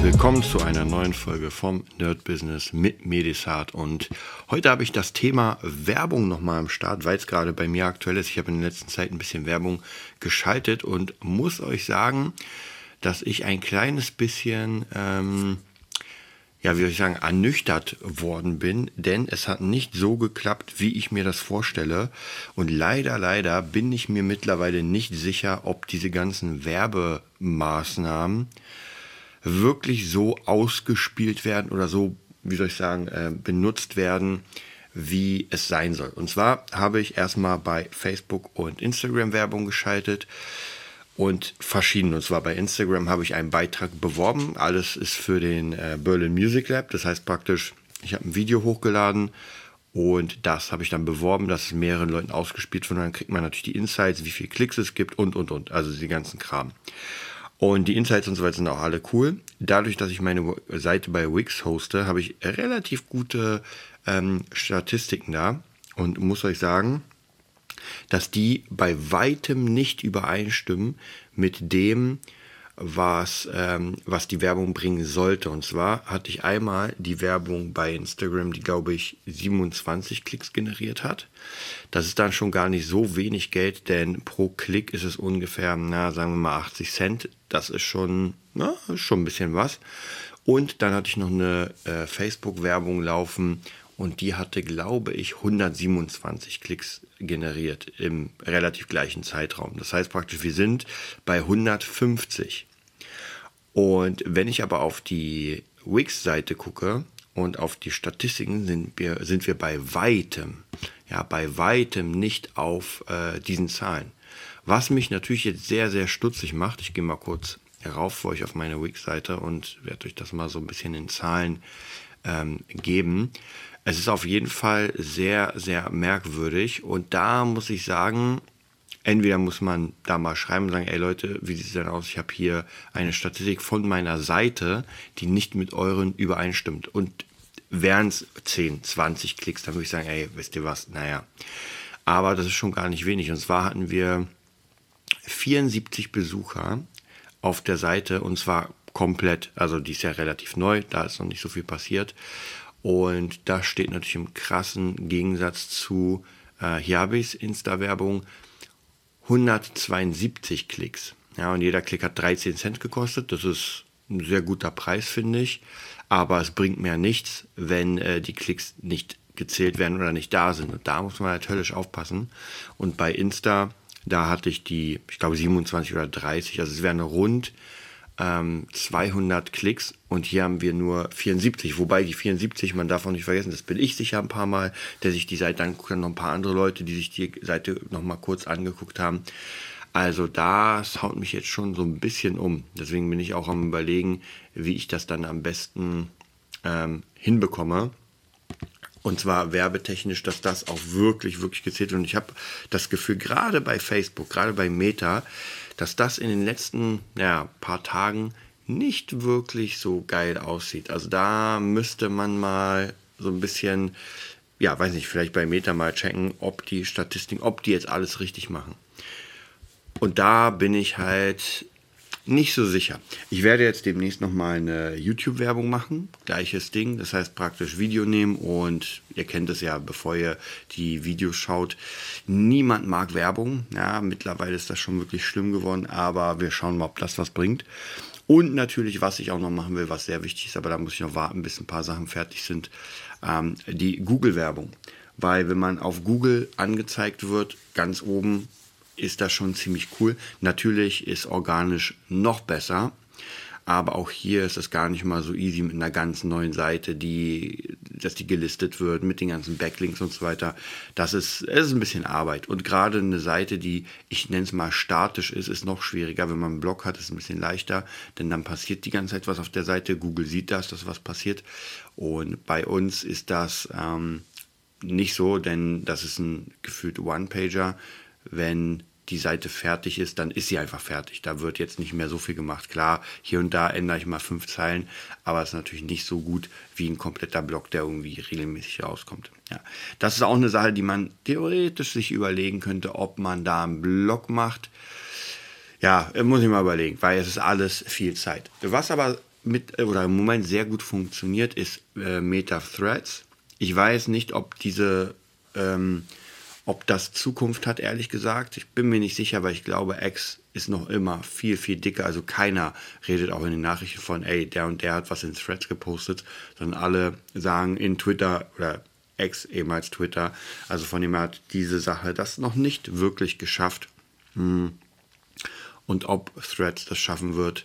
Willkommen zu einer neuen Folge vom Nerd Business mit Medisat. Und heute habe ich das Thema Werbung nochmal am Start, weil es gerade bei mir aktuell ist. Ich habe in der letzten Zeit ein bisschen Werbung geschaltet und muss euch sagen, dass ich ein kleines bisschen, ähm, ja, wie soll ich sagen, ernüchtert worden bin, denn es hat nicht so geklappt, wie ich mir das vorstelle. Und leider, leider bin ich mir mittlerweile nicht sicher, ob diese ganzen Werbemaßnahmen wirklich so ausgespielt werden oder so, wie soll ich sagen, äh, benutzt werden, wie es sein soll. Und zwar habe ich erstmal bei Facebook und Instagram Werbung geschaltet und verschieden. Und zwar bei Instagram habe ich einen Beitrag beworben. Alles ist für den äh, Berlin Music Lab. Das heißt praktisch, ich habe ein Video hochgeladen und das habe ich dann beworben, dass es mehreren Leuten ausgespielt wird. Und dann kriegt man natürlich die Insights, wie viele Klicks es gibt und, und, und. Also die ganzen Kram. Und die Insights und so weiter sind auch alle cool. Dadurch, dass ich meine Seite bei Wix hoste, habe ich relativ gute ähm, Statistiken da und muss euch sagen, dass die bei weitem nicht übereinstimmen mit dem, was, ähm, was die Werbung bringen sollte. Und zwar hatte ich einmal die Werbung bei Instagram, die glaube ich 27 Klicks generiert hat. Das ist dann schon gar nicht so wenig Geld, denn pro Klick ist es ungefähr, na, sagen wir mal 80 Cent. Das ist schon, na, schon ein bisschen was. Und dann hatte ich noch eine äh, Facebook-Werbung laufen und die hatte, glaube ich, 127 Klicks generiert im relativ gleichen Zeitraum. Das heißt praktisch, wir sind bei 150. Und wenn ich aber auf die Wix-Seite gucke und auf die Statistiken, sind wir, sind wir bei weitem, ja, bei weitem nicht auf äh, diesen Zahlen. Was mich natürlich jetzt sehr, sehr stutzig macht, ich gehe mal kurz rauf für euch auf meine Wix-Seite und werde euch das mal so ein bisschen in Zahlen ähm, geben. Es ist auf jeden Fall sehr, sehr merkwürdig und da muss ich sagen, entweder muss man da mal schreiben und sagen, ey Leute, wie sieht es denn aus? Ich habe hier eine Statistik von meiner Seite, die nicht mit euren übereinstimmt. Und wären es 10, 20 Klicks, dann würde ich sagen, ey, wisst ihr was? Naja. Aber das ist schon gar nicht wenig. Und zwar hatten wir 74 Besucher auf der Seite und zwar komplett, also die ist ja relativ neu, da ist noch nicht so viel passiert. Und das steht natürlich im krassen Gegensatz zu, äh, ich Insta-Werbung, 172 Klicks. Ja, und jeder Klick hat 13 Cent gekostet. Das ist ein sehr guter Preis, finde ich. Aber es bringt mir nichts, wenn äh, die Klicks nicht gezählt werden oder nicht da sind. Und da muss man halt höllisch aufpassen. Und bei Insta, da hatte ich die, ich glaube 27 oder 30. Also es wären rund ähm, 200 Klicks und hier haben wir nur 74. Wobei die 74, man darf auch nicht vergessen, das bin ich sicher ein paar Mal, der sich die Seite anguckt, dann noch ein paar andere Leute, die sich die Seite noch mal kurz angeguckt haben. Also das haut mich jetzt schon so ein bisschen um. Deswegen bin ich auch am überlegen, wie ich das dann am besten ähm, hinbekomme. Und zwar werbetechnisch, dass das auch wirklich, wirklich gezählt wird. Und ich habe das Gefühl, gerade bei Facebook, gerade bei Meta, dass das in den letzten ja, paar Tagen nicht wirklich so geil aussieht. Also da müsste man mal so ein bisschen, ja, weiß nicht, vielleicht bei Meta mal checken, ob die Statistiken, ob die jetzt alles richtig machen. Und da bin ich halt nicht so sicher. Ich werde jetzt demnächst nochmal eine YouTube-Werbung machen. Gleiches Ding. Das heißt praktisch Video nehmen und ihr kennt es ja, bevor ihr die Videos schaut. Niemand mag Werbung. Ja, mittlerweile ist das schon wirklich schlimm geworden, aber wir schauen mal, ob das was bringt. Und natürlich, was ich auch noch machen will, was sehr wichtig ist, aber da muss ich noch warten, bis ein paar Sachen fertig sind, ähm, die Google-Werbung. Weil wenn man auf Google angezeigt wird, ganz oben ist das schon ziemlich cool. Natürlich ist organisch noch besser, aber auch hier ist es gar nicht mal so easy mit einer ganz neuen Seite, die, dass die gelistet wird mit den ganzen Backlinks und so weiter. Das ist, es ist ein bisschen Arbeit. Und gerade eine Seite, die, ich nenne es mal statisch ist, ist noch schwieriger. Wenn man einen Blog hat, ist es ein bisschen leichter, denn dann passiert die ganze Zeit was auf der Seite. Google sieht das, dass was passiert. Und bei uns ist das, ähm, nicht so, denn das ist ein gefühlt One-Pager. Wenn die Seite fertig ist, dann ist sie einfach fertig. Da wird jetzt nicht mehr so viel gemacht. Klar, hier und da ändere ich mal fünf Zeilen, aber es ist natürlich nicht so gut wie ein kompletter Block, der irgendwie regelmäßig rauskommt. Ja. Das ist auch eine Sache, die man theoretisch sich überlegen könnte, ob man da einen Block macht. Ja, muss ich mal überlegen, weil es ist alles viel Zeit. Was aber mit oder im Moment sehr gut funktioniert, ist äh, Meta Threads. Ich weiß nicht, ob diese ähm, ob das Zukunft hat, ehrlich gesagt, ich bin mir nicht sicher, weil ich glaube, X ist noch immer viel, viel dicker. Also keiner redet auch in den Nachrichten von, ey, der und der hat was in Threads gepostet, sondern alle sagen in Twitter oder X ehemals Twitter. Also von dem hat diese Sache das noch nicht wirklich geschafft. Hm. Und ob Threads das schaffen wird,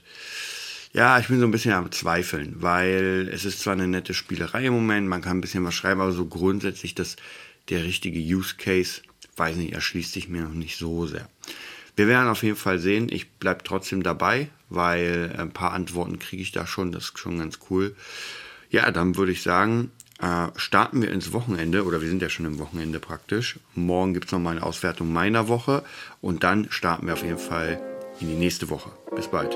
ja, ich bin so ein bisschen am Zweifeln, weil es ist zwar eine nette Spielerei im Moment, man kann ein bisschen was schreiben, aber so grundsätzlich das der richtige Use Case, weiß nicht, erschließt sich mir noch nicht so sehr. Wir werden auf jeden Fall sehen. Ich bleibe trotzdem dabei, weil ein paar Antworten kriege ich da schon. Das ist schon ganz cool. Ja, dann würde ich sagen, äh, starten wir ins Wochenende oder wir sind ja schon im Wochenende praktisch. Morgen gibt es nochmal eine Auswertung meiner Woche und dann starten wir auf jeden Fall in die nächste Woche. Bis bald.